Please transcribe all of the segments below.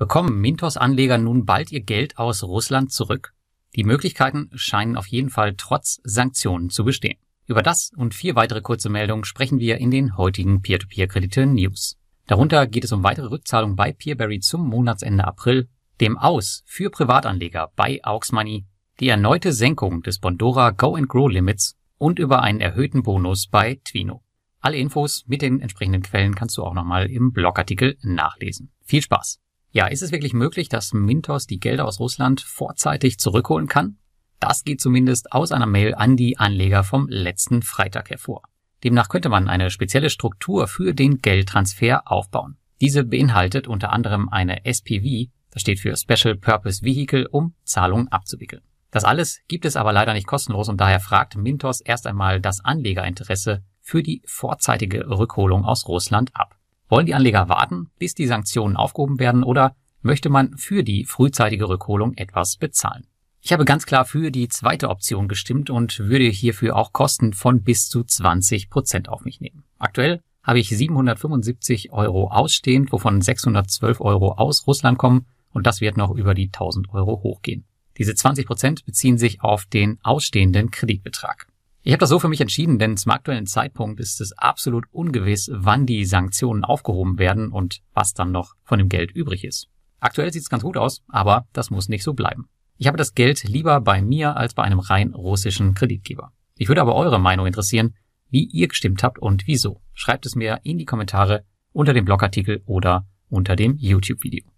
Bekommen Mintos-Anleger nun bald ihr Geld aus Russland zurück? Die Möglichkeiten scheinen auf jeden Fall trotz Sanktionen zu bestehen. Über das und vier weitere kurze Meldungen sprechen wir in den heutigen Peer-to-Peer-Kredite-News. Darunter geht es um weitere Rückzahlungen bei Peerberry zum Monatsende April, dem Aus für Privatanleger bei Aux Money, die erneute Senkung des Bondora Go and Grow Limits und über einen erhöhten Bonus bei Twino. Alle Infos mit den entsprechenden Quellen kannst du auch nochmal im Blogartikel nachlesen. Viel Spaß! Ja, ist es wirklich möglich, dass Mintos die Gelder aus Russland vorzeitig zurückholen kann? Das geht zumindest aus einer Mail an die Anleger vom letzten Freitag hervor. Demnach könnte man eine spezielle Struktur für den Geldtransfer aufbauen. Diese beinhaltet unter anderem eine SPV, das steht für Special Purpose Vehicle, um Zahlungen abzuwickeln. Das alles gibt es aber leider nicht kostenlos und daher fragt Mintos erst einmal das Anlegerinteresse für die vorzeitige Rückholung aus Russland ab. Wollen die Anleger warten, bis die Sanktionen aufgehoben werden oder möchte man für die frühzeitige Rückholung etwas bezahlen? Ich habe ganz klar für die zweite Option gestimmt und würde hierfür auch Kosten von bis zu 20 Prozent auf mich nehmen. Aktuell habe ich 775 Euro ausstehend, wovon 612 Euro aus Russland kommen und das wird noch über die 1000 Euro hochgehen. Diese 20 Prozent beziehen sich auf den ausstehenden Kreditbetrag. Ich habe das so für mich entschieden, denn zum aktuellen Zeitpunkt ist es absolut ungewiss, wann die Sanktionen aufgehoben werden und was dann noch von dem Geld übrig ist. Aktuell sieht es ganz gut aus, aber das muss nicht so bleiben. Ich habe das Geld lieber bei mir als bei einem rein russischen Kreditgeber. Ich würde aber eure Meinung interessieren, wie ihr gestimmt habt und wieso. Schreibt es mir in die Kommentare unter dem Blogartikel oder unter dem YouTube-Video.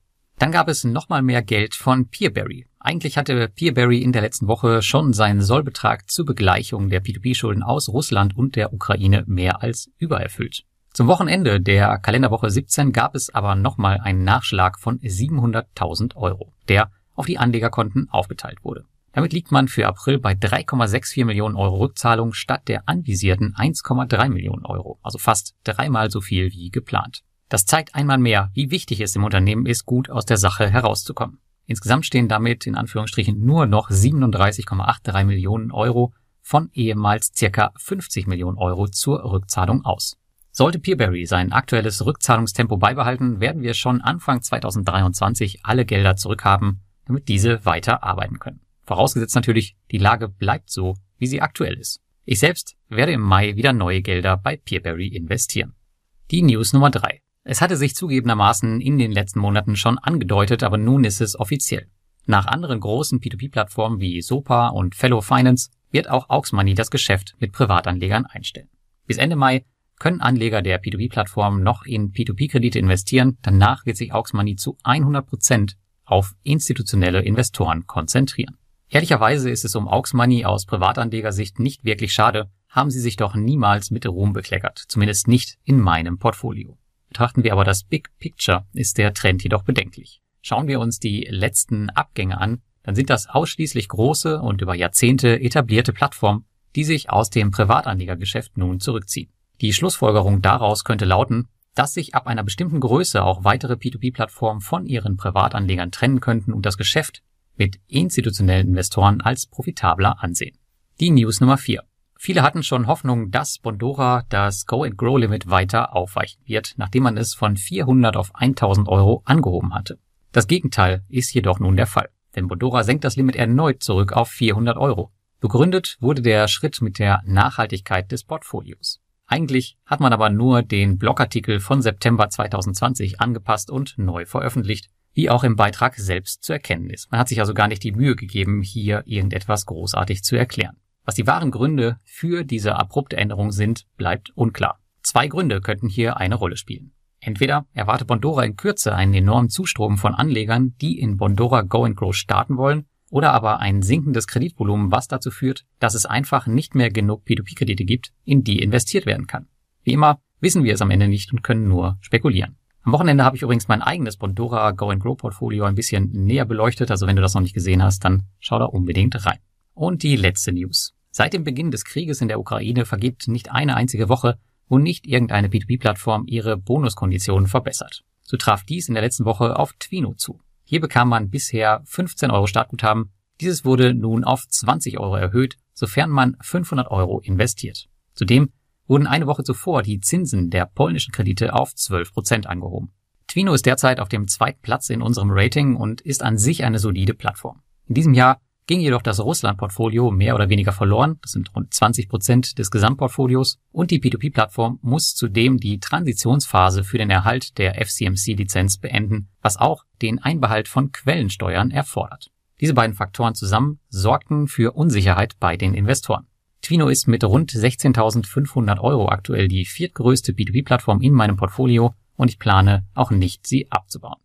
Dann gab es nochmal mehr Geld von Peerberry. Eigentlich hatte Peerberry in der letzten Woche schon seinen Sollbetrag zur Begleichung der P2P-Schulden aus Russland und der Ukraine mehr als übererfüllt. Zum Wochenende der Kalenderwoche 17 gab es aber nochmal einen Nachschlag von 700.000 Euro, der auf die Anlegerkonten aufgeteilt wurde. Damit liegt man für April bei 3,64 Millionen Euro Rückzahlung statt der anvisierten 1,3 Millionen Euro, also fast dreimal so viel wie geplant. Das zeigt einmal mehr, wie wichtig es im Unternehmen ist, gut aus der Sache herauszukommen. Insgesamt stehen damit in Anführungsstrichen nur noch 37,83 Millionen Euro von ehemals circa 50 Millionen Euro zur Rückzahlung aus. Sollte Peerberry sein aktuelles Rückzahlungstempo beibehalten, werden wir schon Anfang 2023 alle Gelder zurückhaben, damit diese weiter arbeiten können. Vorausgesetzt natürlich, die Lage bleibt so, wie sie aktuell ist. Ich selbst werde im Mai wieder neue Gelder bei Peerberry investieren. Die News Nummer drei. Es hatte sich zugegebenermaßen in den letzten Monaten schon angedeutet, aber nun ist es offiziell. Nach anderen großen P2P-Plattformen wie SOPA und Fellow Finance wird auch Aux Money das Geschäft mit Privatanlegern einstellen. Bis Ende Mai können Anleger der P2P-Plattform noch in P2P-Kredite investieren. Danach wird sich Aux Money zu 100 Prozent auf institutionelle Investoren konzentrieren. Ehrlicherweise ist es um Aux Money aus Privatanlegersicht nicht wirklich schade, haben sie sich doch niemals mit Ruhm bekleckert, zumindest nicht in meinem Portfolio. Betrachten wir aber das Big Picture, ist der Trend jedoch bedenklich. Schauen wir uns die letzten Abgänge an, dann sind das ausschließlich große und über Jahrzehnte etablierte Plattformen, die sich aus dem Privatanlegergeschäft nun zurückziehen. Die Schlussfolgerung daraus könnte lauten, dass sich ab einer bestimmten Größe auch weitere P2P-Plattformen von ihren Privatanlegern trennen könnten und das Geschäft mit institutionellen Investoren als profitabler ansehen. Die News Nummer 4. Viele hatten schon Hoffnung, dass Bondora das Go and Grow Limit weiter aufweichen wird, nachdem man es von 400 auf 1000 Euro angehoben hatte. Das Gegenteil ist jedoch nun der Fall, denn Bondora senkt das Limit erneut zurück auf 400 Euro. Begründet wurde der Schritt mit der Nachhaltigkeit des Portfolios. Eigentlich hat man aber nur den Blogartikel von September 2020 angepasst und neu veröffentlicht, wie auch im Beitrag selbst zu erkennen ist. Man hat sich also gar nicht die Mühe gegeben, hier irgendetwas großartig zu erklären. Was die wahren Gründe für diese abrupte Änderung sind, bleibt unklar. Zwei Gründe könnten hier eine Rolle spielen. Entweder erwartet Bondora in Kürze einen enormen Zustrom von Anlegern, die in Bondora Go and Grow starten wollen, oder aber ein sinkendes Kreditvolumen, was dazu führt, dass es einfach nicht mehr genug P2P-Kredite gibt, in die investiert werden kann. Wie immer wissen wir es am Ende nicht und können nur spekulieren. Am Wochenende habe ich übrigens mein eigenes Bondora Go and Grow Portfolio ein bisschen näher beleuchtet, also wenn du das noch nicht gesehen hast, dann schau da unbedingt rein. Und die letzte News. Seit dem Beginn des Krieges in der Ukraine vergeht nicht eine einzige Woche, wo nicht irgendeine P2P-Plattform ihre Bonuskonditionen verbessert. So traf dies in der letzten Woche auf Twino zu. Hier bekam man bisher 15 Euro Startguthaben. Dieses wurde nun auf 20 Euro erhöht, sofern man 500 Euro investiert. Zudem wurden eine Woche zuvor die Zinsen der polnischen Kredite auf 12 Prozent angehoben. Twino ist derzeit auf dem zweiten Platz in unserem Rating und ist an sich eine solide Plattform. In diesem Jahr ging jedoch das Russland-Portfolio mehr oder weniger verloren, das sind rund 20 Prozent des Gesamtportfolios, und die P2P-Plattform muss zudem die Transitionsphase für den Erhalt der FCMC-Lizenz beenden, was auch den Einbehalt von Quellensteuern erfordert. Diese beiden Faktoren zusammen sorgten für Unsicherheit bei den Investoren. Twino ist mit rund 16.500 Euro aktuell die viertgrößte B2B-Plattform in meinem Portfolio und ich plane auch nicht, sie abzubauen.